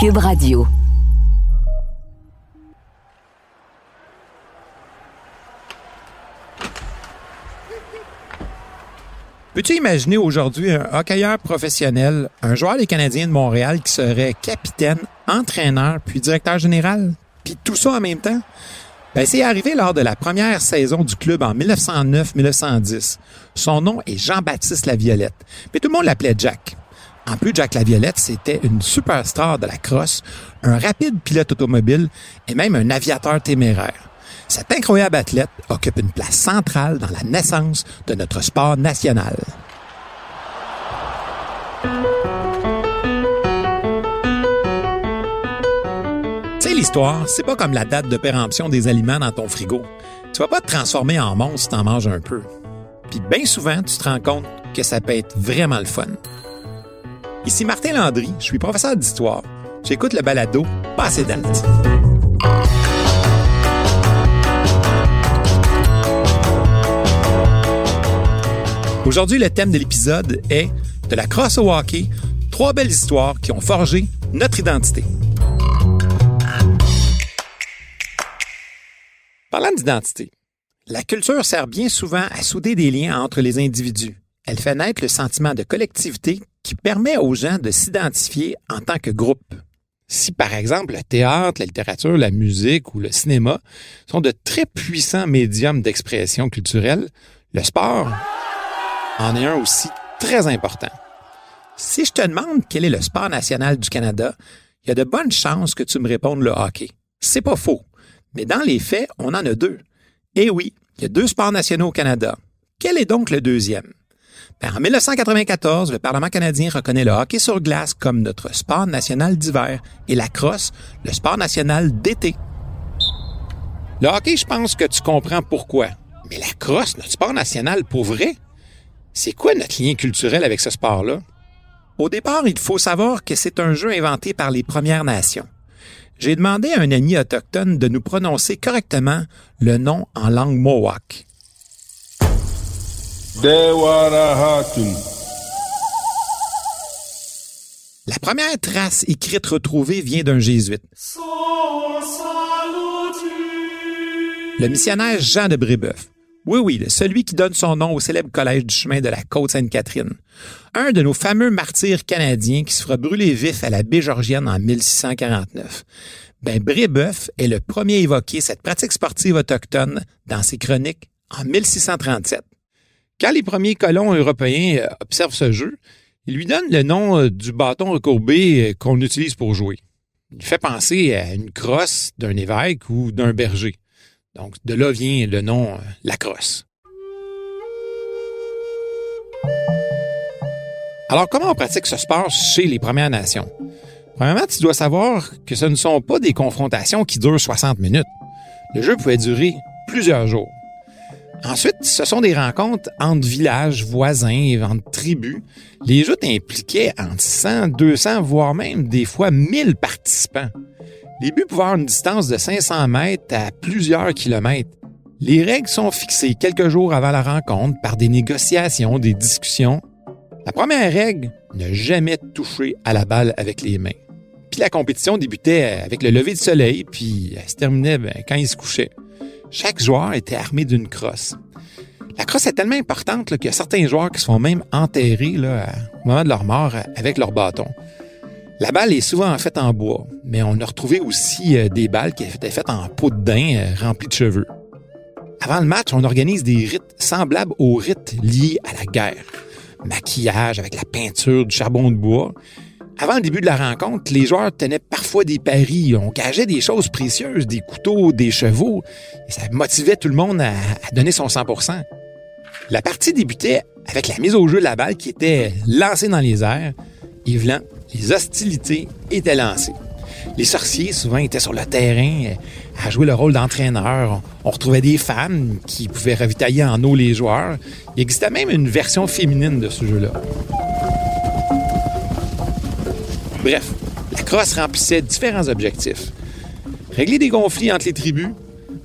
Cube Radio. Peux-tu imaginer aujourd'hui un hockeyeur professionnel, un joueur des Canadiens de Montréal qui serait capitaine, entraîneur, puis directeur général? Puis tout ça en même temps? Ben, c'est arrivé lors de la première saison du club en 1909-1910. Son nom est Jean-Baptiste Laviolette, mais tout le monde l'appelait Jack. En plus, Jack Laviolette, c'était une superstar de la crosse, un rapide pilote automobile et même un aviateur téméraire. Cet incroyable athlète occupe une place centrale dans la naissance de notre sport national. Tu sais, l'histoire, c'est pas comme la date de péremption des aliments dans ton frigo. Tu vas pas te transformer en monstre si t'en manges un peu. Puis bien souvent, tu te rends compte que ça peut être vraiment le fun. Ici Martin Landry, je suis professeur d'histoire. J'écoute le balado Passé date. Aujourd'hui, le thème de l'épisode est de la crosse au hockey, trois belles histoires qui ont forgé notre identité. Parlant d'identité, la culture sert bien souvent à souder des liens entre les individus. Elle fait naître le sentiment de collectivité qui permet aux gens de s'identifier en tant que groupe. Si par exemple le théâtre, la littérature, la musique ou le cinéma sont de très puissants médiums d'expression culturelle, le sport en est un aussi très important. Si je te demande quel est le sport national du Canada, il y a de bonnes chances que tu me répondes le hockey. C'est pas faux. Mais dans les faits, on en a deux. Eh oui, il y a deux sports nationaux au Canada. Quel est donc le deuxième? Ben, en 1994, le Parlement canadien reconnaît le hockey sur glace comme notre sport national d'hiver et la crosse, le sport national d'été. Le hockey, je pense que tu comprends pourquoi. Mais la crosse, notre sport national pour vrai? C'est quoi notre lien culturel avec ce sport-là? Au départ, il faut savoir que c'est un jeu inventé par les Premières Nations. J'ai demandé à un ami autochtone de nous prononcer correctement le nom en langue mohawk. La première trace écrite retrouvée vient d'un jésuite. Le missionnaire Jean de Brébeuf. Oui, oui, celui qui donne son nom au célèbre collège du chemin de la Côte-Sainte-Catherine. Un de nos fameux martyrs canadiens qui se fera brûler vif à la baie Georgienne en 1649. Ben, Brébeuf est le premier à évoquer cette pratique sportive autochtone dans ses chroniques en 1637. Quand les premiers colons européens euh, observent ce jeu, ils lui donnent le nom euh, du bâton recourbé euh, qu'on utilise pour jouer. Il fait penser à une crosse d'un évêque ou d'un berger. Donc, de là vient le nom la crosse. Alors, comment on pratique ce sport chez les Premières Nations? Premièrement, tu dois savoir que ce ne sont pas des confrontations qui durent 60 minutes. Le jeu pouvait durer plusieurs jours. Ensuite, ce sont des rencontres entre villages voisins, entre tribus. Les jeux impliquaient entre 100, 200, voire même des fois 1000 participants. Les buts pouvaient avoir une distance de 500 mètres à plusieurs kilomètres. Les règles sont fixées quelques jours avant la rencontre par des négociations, des discussions. La première règle, ne jamais toucher à la balle avec les mains. Puis la compétition débutait avec le lever du soleil, puis elle se terminait ben, quand il se couchait. Chaque joueur était armé d'une crosse. La crosse est tellement importante qu'il y a certains joueurs qui se font même enterrer au moment de leur mort avec leur bâton. La balle est souvent faite en bois, mais on a retrouvé aussi euh, des balles qui étaient faites en peau de daim euh, remplie de cheveux. Avant le match, on organise des rites semblables aux rites liés à la guerre. Maquillage avec la peinture, du charbon de bois. Avant le début de la rencontre, les joueurs tenaient parfois des paris. On gageait des choses précieuses, des couteaux, des chevaux. Et ça motivait tout le monde à, donner son 100% La partie débutait avec la mise au jeu de la balle qui était lancée dans les airs. Yves les hostilités étaient lancées. Les sorciers, souvent, étaient sur le terrain à jouer le rôle d'entraîneur. On retrouvait des femmes qui pouvaient ravitailler en eau les joueurs. Il existait même une version féminine de ce jeu-là. Bref, la crosse remplissait différents objectifs. Régler des conflits entre les tribus,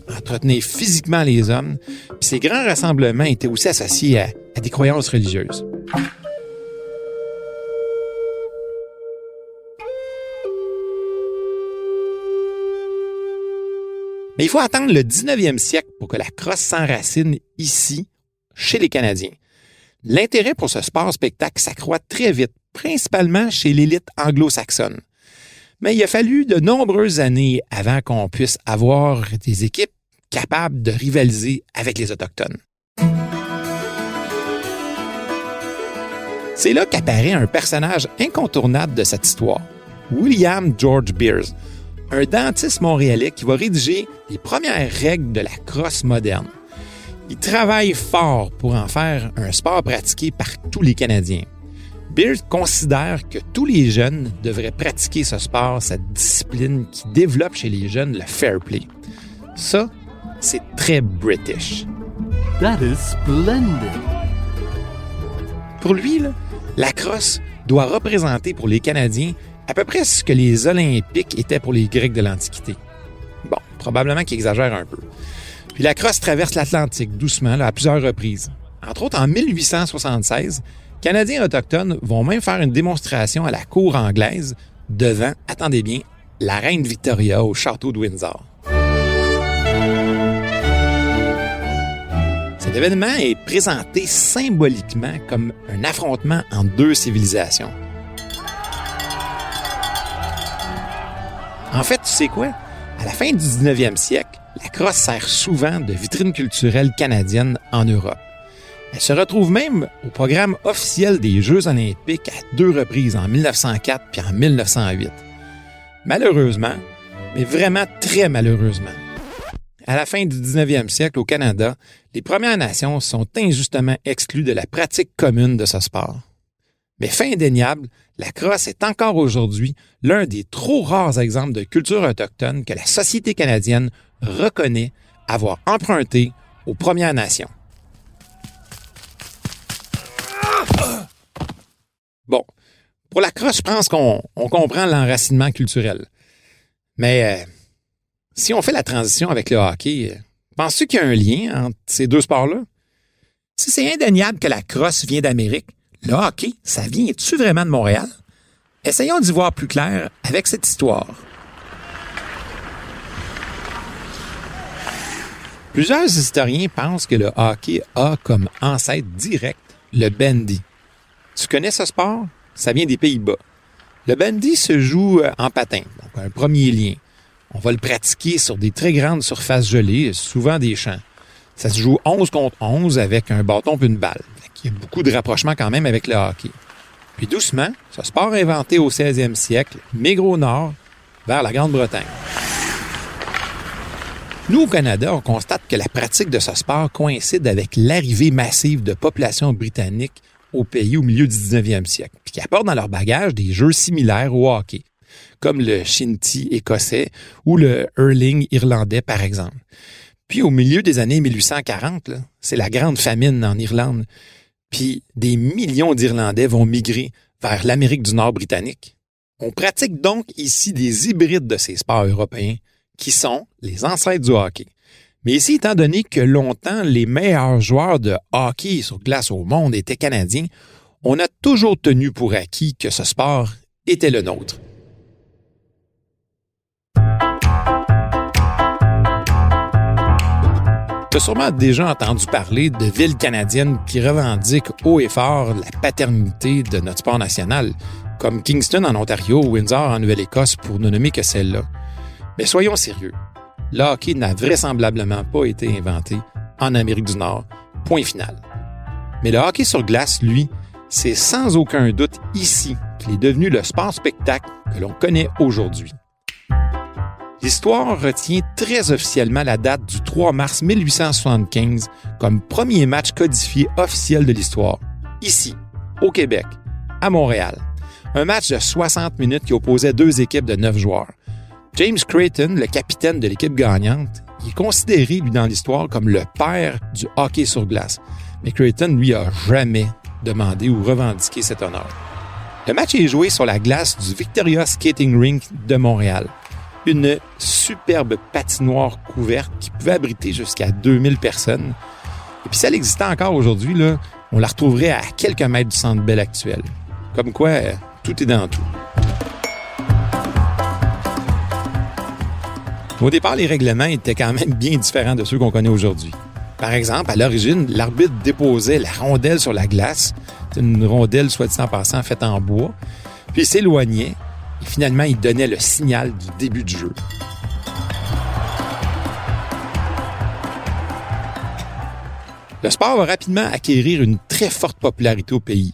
entretenir physiquement les hommes, puis ces grands rassemblements étaient aussi associés à, des croyances religieuses. Mais il faut attendre le 19e siècle pour que la crosse s'enracine ici, chez les Canadiens. L'intérêt pour ce sport spectacle s'accroît très vite, principalement chez l'élite anglo-saxonne. Mais il a fallu de nombreuses années avant qu'on puisse avoir des équipes capables de rivaliser avec les Autochtones. C'est là qu'apparaît un personnage incontournable de cette histoire, William George Beers, un dentiste montréalais qui va rédiger les premières règles de la crosse moderne. Il travaille fort pour en faire un sport pratiqué par tous les Canadiens. Beers considère que tous les jeunes devraient pratiquer ce sport, cette discipline qui développe chez les jeunes le fair play. Ça, c'est très british. That is splendid. Pour lui, la crosse doit représenter pour les Canadiens à peu près ce que les Olympiques étaient pour les Grecs de l'Antiquité. Bon, probablement qu'il exagère un peu. Puis la crosse traverse l'Atlantique doucement à plusieurs reprises. Entre autres, en 1876, Canadiens autochtones vont même faire une démonstration à la cour anglaise devant, attendez bien, la reine Victoria au château de Windsor. Cet événement est présenté symboliquement comme un affrontement entre deux civilisations. En fait, tu sais quoi? À la fin du 19e siècle, la crosse sert souvent de vitrine culturelle canadienne en Europe. Elle se retrouve même au programme officiel des Jeux olympiques à deux reprises, en 1904 puis en 1908. Malheureusement, mais vraiment très malheureusement, à la fin du 19e siècle au Canada, les Premières Nations sont injustement exclues de la pratique commune de ce sport. Mais fin indéniable, la crosse est encore aujourd'hui l'un des trop rares exemples de culture autochtone que la société canadienne reconnaît avoir emprunté aux Premières Nations. Bon, pour la crosse, je pense qu'on comprend l'enracinement culturel. Mais euh, si on fait la transition avec le hockey, euh, penses-tu qu'il y a un lien entre ces deux sports-là? Si c'est indéniable que la crosse vient d'Amérique, le hockey, ça vient-tu vraiment de Montréal? Essayons d'y voir plus clair avec cette histoire. Plusieurs historiens pensent que le hockey a comme ancêtre direct le bandy. Tu connais ce sport? Ça vient des Pays-Bas. Le bandy se joue euh, en patin, donc un premier lien. On va le pratiquer sur des très grandes surfaces gelées, souvent des champs. Ça se joue 11 contre 11 avec un bâton et une balle. Il y a beaucoup de rapprochements quand même avec le hockey. Puis doucement, ce sport inventé au 16e siècle migre au nord, vers la Grande-Bretagne. Nous, au Canada, on constate que la pratique de ce sport coïncide avec l'arrivée massive de populations britanniques au pays au milieu du 19e siècle, puis qui apportent dans leur bagage des jeux similaires au hockey, comme le shinty écossais ou le hurling irlandais, par exemple. Puis au milieu des années 1840, c'est la grande famine en Irlande, puis des millions d'Irlandais vont migrer vers l'Amérique du Nord britannique. On pratique donc ici des hybrides de ces sports européens qui sont les ancêtres du hockey. Mais ici, étant donné que longtemps les meilleurs joueurs de hockey sur glace au monde étaient canadiens, on a toujours tenu pour acquis que ce sport était le nôtre. Tu as sûrement déjà entendu parler de villes canadiennes qui revendiquent haut et fort la paternité de notre sport national, comme Kingston en Ontario ou Windsor en Nouvelle-Écosse, pour ne nommer que celle-là. Mais soyons sérieux, le hockey n'a vraisemblablement pas été inventé en Amérique du Nord, point final. Mais le hockey sur glace, lui, c'est sans aucun doute ici qu'il est devenu le sport spectacle que l'on connaît aujourd'hui. L'histoire retient très officiellement la date du 3 mars 1875 comme premier match codifié officiel de l'histoire, ici, au Québec, à Montréal. Un match de 60 minutes qui opposait deux équipes de neuf joueurs. James Creighton, le capitaine de l'équipe gagnante, est considéré, lui, dans l'histoire comme le père du hockey sur glace. Mais Creighton, lui, a jamais demandé ou revendiqué cet honneur. Le match est joué sur la glace du Victoria Skating Rink de Montréal une superbe patinoire couverte qui pouvait abriter jusqu'à 2000 personnes. Et puis si elle existait encore aujourd'hui, là, on la retrouverait à quelques mètres du centre Bell actuel. Comme quoi, tout est dans tout. Au départ, les règlements étaient quand même bien différents de ceux qu'on connaît aujourd'hui. Par exemple, à l'origine, l'arbitre déposait la rondelle sur la glace, une rondelle soit dit en passant faite en bois, puis s'éloignait et finalement il donnait le signal du début du jeu. Le sport va rapidement acquérir une très forte popularité au pays,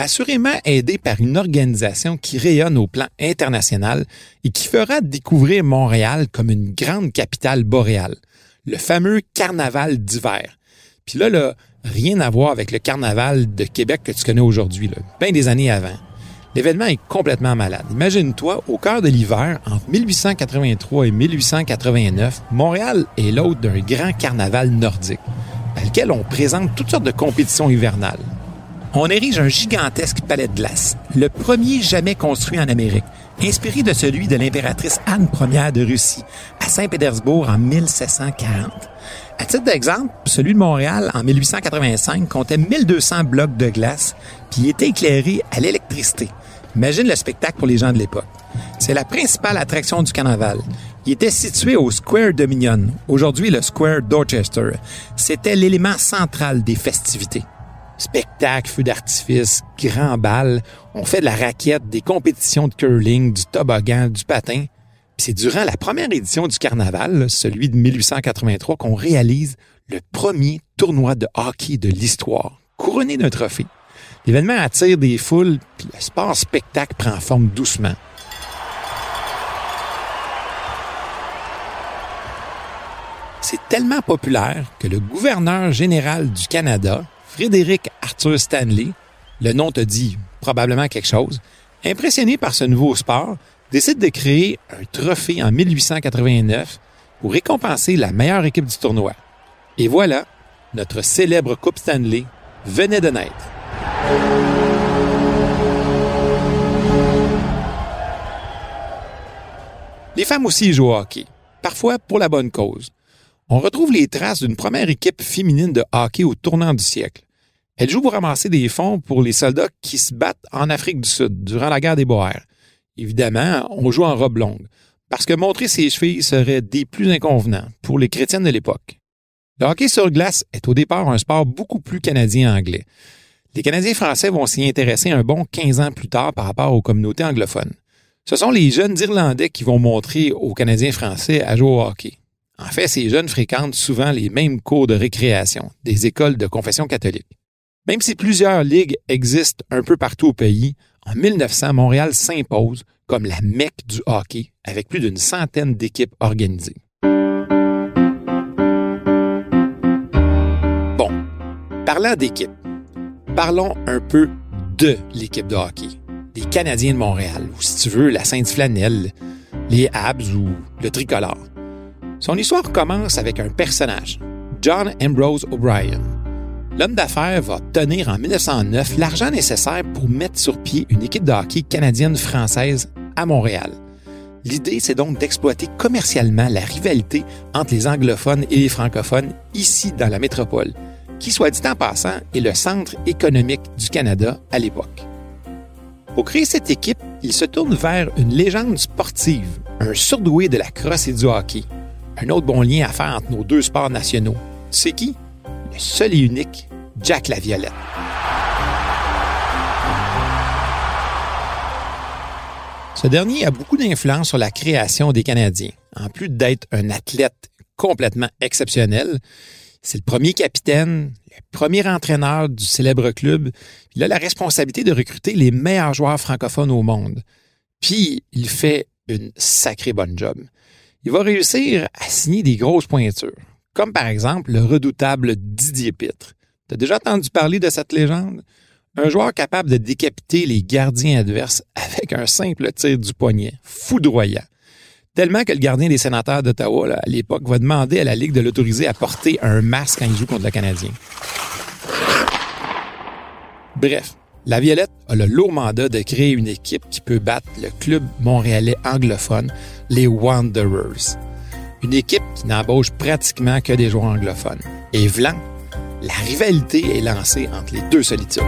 assurément aidé par une organisation qui rayonne au plan international et qui fera découvrir Montréal comme une grande capitale boréale, le fameux carnaval d'hiver. Puis là, là, rien à voir avec le carnaval de Québec que tu connais aujourd'hui, bien des années avant. L'événement est complètement malade. Imagine-toi, au cœur de l'hiver, entre 1883 et 1889, Montréal est l'hôte d'un grand carnaval nordique à lequel on présente toutes sortes de compétitions hivernales. On érige un gigantesque palais de glace, le premier jamais construit en Amérique, inspiré de celui de l'impératrice Anne Ier de Russie à Saint-Pétersbourg en 1740. À titre d'exemple, celui de Montréal en 1885 comptait 1200 blocs de glace puis était éclairé à l'électricité. Imagine le spectacle pour les gens de l'époque. C'est la principale attraction du carnaval. Il était situé au Square Dominion, aujourd'hui le Square Dorchester. C'était l'élément central des festivités. Spectacle, feux d'artifice, grand bal, on fait de la raquette, des compétitions de curling, du toboggan, du patin. C'est durant la première édition du carnaval, celui de 1883, qu'on réalise le premier tournoi de hockey de l'histoire, couronné d'un trophée. L'événement attire des foules, puis le sport spectacle prend forme doucement. C'est tellement populaire que le gouverneur général du Canada, Frédéric Arthur Stanley, le nom te dit probablement quelque chose, impressionné par ce nouveau sport, décide de créer un trophée en 1889 pour récompenser la meilleure équipe du tournoi. Et voilà, notre célèbre Coupe Stanley venait de naître. Les femmes aussi jouent au hockey, parfois pour la bonne cause on retrouve les traces d'une première équipe féminine de hockey au tournant du siècle. Elle joue pour ramasser des fonds pour les soldats qui se battent en Afrique du Sud durant la guerre des Boers. Évidemment, on joue en robe longue, parce que montrer ses chevilles serait des plus inconvenants pour les chrétiennes de l'époque. Le hockey sur glace est au départ un sport beaucoup plus canadien-anglais. Les Canadiens français vont s'y intéresser un bon 15 ans plus tard par rapport aux communautés anglophones. Ce sont les jeunes Irlandais qui vont montrer aux Canadiens français à jouer au hockey. En fait, ces jeunes fréquentent souvent les mêmes cours de récréation des écoles de confession catholique. Même si plusieurs ligues existent un peu partout au pays, en 1900, Montréal s'impose comme la mecque du hockey avec plus d'une centaine d'équipes organisées. Bon, parlant d'équipes, parlons un peu de l'équipe de hockey, des Canadiens de Montréal, ou si tu veux, la Sainte-Flanelle, les Habs ou le Tricolore. Son histoire commence avec un personnage, John Ambrose O'Brien. L'homme d'affaires va obtenir en 1909 l'argent nécessaire pour mettre sur pied une équipe de hockey canadienne-française à Montréal. L'idée, c'est donc d'exploiter commercialement la rivalité entre les anglophones et les francophones ici dans la métropole, qui, soit dit en passant, est le centre économique du Canada à l'époque. Pour créer cette équipe, il se tourne vers une légende sportive, un surdoué de la crosse et du hockey, un autre bon lien à faire entre nos deux sports nationaux. C'est qui? Le seul et unique Jack Laviolette. Ce dernier a beaucoup d'influence sur la création des Canadiens. En plus d'être un athlète complètement exceptionnel, c'est le premier capitaine, le premier entraîneur du célèbre club. Il a la responsabilité de recruter les meilleurs joueurs francophones au monde. Puis, il fait une sacrée bonne job il va réussir à signer des grosses pointures, comme par exemple le redoutable Didier Pitre. T'as déjà entendu parler de cette légende? Un joueur capable de décapiter les gardiens adverses avec un simple tir du poignet, foudroyant. Tellement que le gardien des sénateurs d'Ottawa, à l'époque, va demander à la Ligue de l'autoriser à porter un masque quand il joue contre le Canadien. Bref, la Violette a le lourd mandat de créer une équipe qui peut battre le club montréalais anglophone les Wanderers. Une équipe qui n'embauche pratiquement que des joueurs anglophones. Et Vlan, la rivalité est lancée entre les deux solitudes.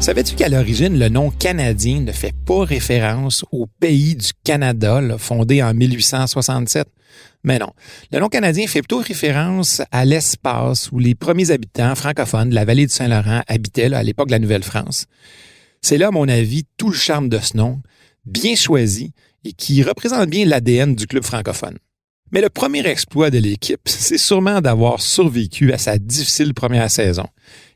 Savais-tu qu'à l'origine, le nom canadien ne fait pas référence au pays du Canada, fondé en 1867? Mais non. Le nom canadien fait plutôt référence à l'espace où les premiers habitants francophones de la vallée du Saint-Laurent habitaient à l'époque de la Nouvelle-France. C'est là, à mon avis, tout le charme de ce nom, bien choisi et qui représente bien l'ADN du club francophone. Mais le premier exploit de l'équipe, c'est sûrement d'avoir survécu à sa difficile première saison.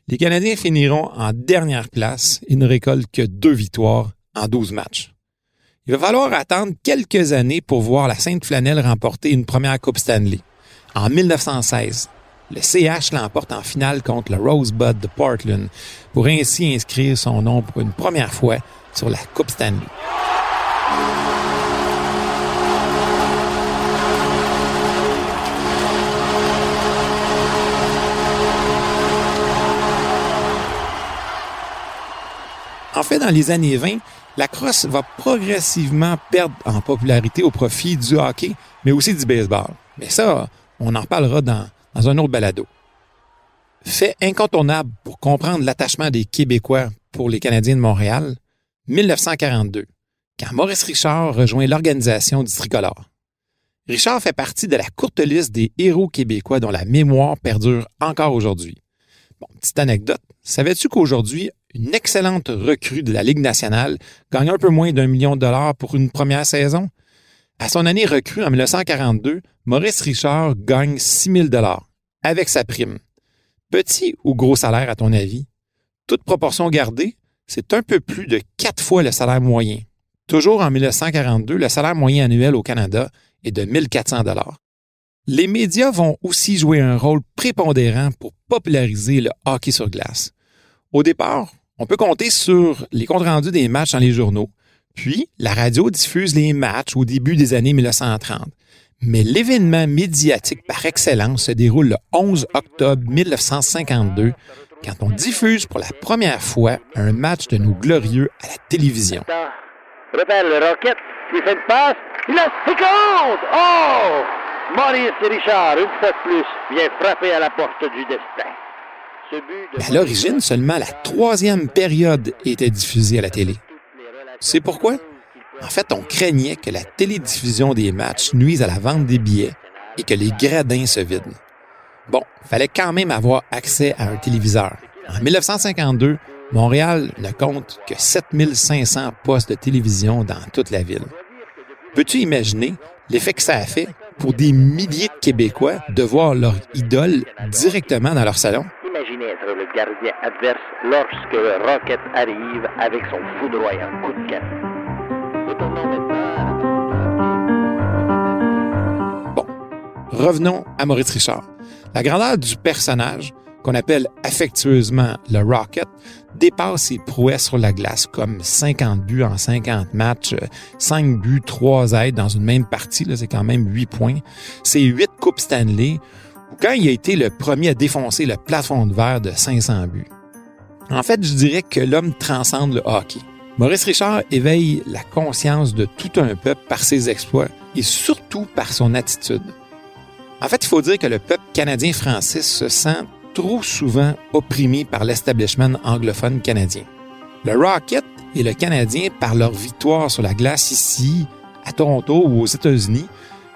Les Canadiens finiront en dernière place et ne récoltent que deux victoires en 12 matchs. Il va falloir attendre quelques années pour voir la Sainte Flanelle remporter une première Coupe Stanley. En 1916, le CH l'emporte en finale contre le Rosebud de Portland pour ainsi inscrire son nom pour une première fois sur la Coupe Stanley. En fait, dans les années 20, la crosse va progressivement perdre en popularité au profit du hockey, mais aussi du baseball. Mais ça, on en parlera dans, un autre balado. Fait incontournable pour comprendre l'attachement des Québécois pour les Canadiens de Montréal, 1942, quand Maurice Richard rejoint l'organisation du tricolore. Richard fait partie de la courte liste des héros québécois dont la mémoire perdure encore aujourd'hui. Bon, petite anecdote, savais-tu qu'aujourd'hui, une excellente recrue de la Ligue nationale, gagne un peu moins d'un million de dollars pour une première saison. À son année recrue en 1942, Maurice Richard gagne 6 000 dollars avec sa prime. Petit ou gros salaire à ton avis? Toute proportion gardée, c'est un peu plus de quatre fois le salaire moyen. Toujours en 1942, le salaire moyen annuel au Canada est de 1400 dollars. Les médias vont aussi jouer un rôle prépondérant pour populariser le hockey sur glace. Au départ, on peut compter sur les comptes rendus des matchs dans les journaux, puis la radio diffuse les matchs au début des années 1930. Mais l'événement médiatique par excellence se déroule le 11 octobre 1952 quand on diffuse pour la première fois un match de nos glorieux à la télévision. Fait une Oh! Maurice Richard, une fois plus, frapper à la porte du destin à l'origine, seulement la troisième période était diffusée à la télé. C'est pourquoi? En fait, on craignait que la télédiffusion des matchs nuise à la vente des billets et que les gradins se vident. Bon, fallait quand même avoir accès à un téléviseur. En 1952, Montréal ne compte que 7500 postes de télévision dans toute la ville. Peux-tu imaginer l'effet que ça a fait pour des milliers de Québécois de voir leur idole directement dans leur salon? Être le gardien adverse lorsque le Rocket arrive avec son foudroyant coup de Bon, revenons à Maurice Richard. La grandeur du personnage, qu'on appelle affectueusement le Rocket, dépasse ses prouesses sur la glace, comme 50 buts en 50 matchs, 5 buts, 3 aides dans une même partie, c'est quand même 8 points. C'est 8 Coupes Stanley, quand il a été le premier à défoncer le plafond de verre de 500 buts. En fait, je dirais que l'homme transcende le hockey. Maurice Richard éveille la conscience de tout un peuple par ses exploits et surtout par son attitude. En fait, il faut dire que le peuple canadien-français se sent trop souvent opprimé par l'establishment anglophone canadien. Le Rocket et le Canadien, par leur victoire sur la glace ici, à Toronto ou aux États-Unis,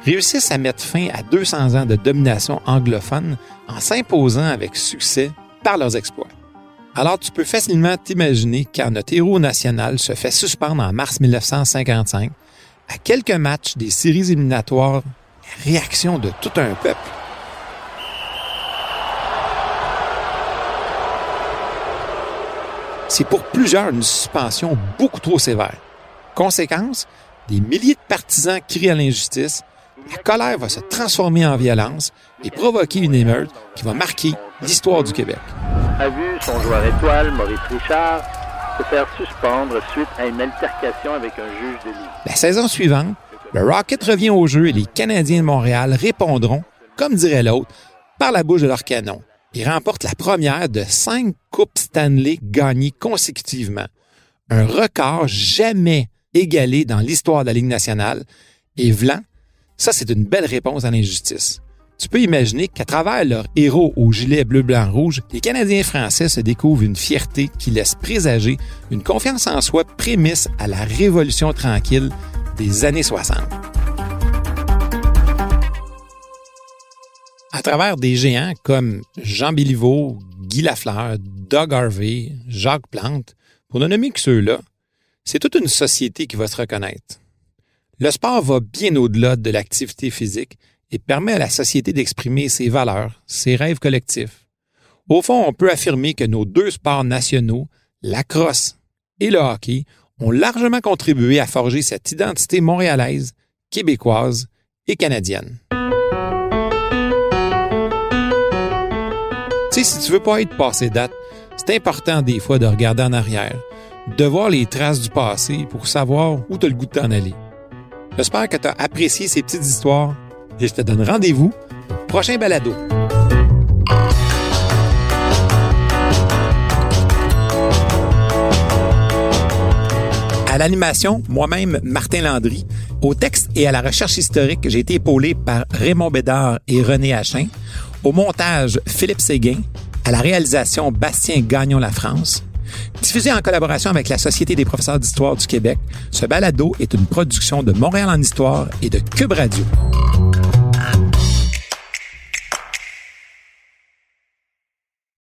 réussissent à mettre fin à 200 ans de domination anglophone en s'imposant avec succès par leurs exploits. Alors tu peux facilement t'imaginer quand notre héros national se fait suspendre en mars 1955, à quelques matchs des séries éliminatoires, réaction de tout un peuple. C'est pour plusieurs une suspension beaucoup trop sévère. Conséquence, des milliers de partisans crient à l'injustice la colère va se transformer en violence et provoquer une émeute qui va marquer l'histoire du Québec. A vu son joueur étoile, Maurice Richard, se faire suspendre suite à une altercation avec un juge de. La saison suivante, le Rocket revient au jeu et les Canadiens de Montréal répondront, comme dirait l'autre, par la bouche de leur canon. Ils remportent la première de cinq Coupes Stanley gagnées consécutivement. Un record jamais égalé dans l'histoire de la Ligue nationale. Et Vlan ça, c'est une belle réponse à l'injustice. tu peux imaginer qu'à travers leurs héros au gilet bleu-blanc-rouge, les Canadiens français se découvrent une fierté qui laisse présager une confiance en soi prémisse à la révolution tranquille des années 60. À travers des géants comme Jean Béliveau, Guy Lafleur, Doug Harvey, Jacques Plante, pour ne nommer que ceux-là, c'est toute une société qui va se reconnaître. Le sport va bien au-delà de l'activité physique et permet à la société d'exprimer ses valeurs, ses rêves collectifs. Au fond, on peut affirmer que nos deux sports nationaux, la crosse et le hockey, ont largement contribué à forger cette identité montréalaise, québécoise et canadienne. Si tu veux pas être passé date, c'est important des fois de regarder en arrière, de voir les traces du passé pour savoir où tu as le goût de t'en aller. J'espère que tu as apprécié ces petites histoires et je te donne rendez-vous prochain balado. À l'animation, moi-même, Martin Landry. Au texte et à la recherche historique, j'ai été épaulé par Raymond Bédard et René Hachin. Au montage, Philippe Séguin. À la réalisation, Bastien Gagnon-La France. Diffusé en collaboration avec la Société des professeurs d'histoire du Québec, ce balado est une production de Montréal en histoire et de Cube Radio.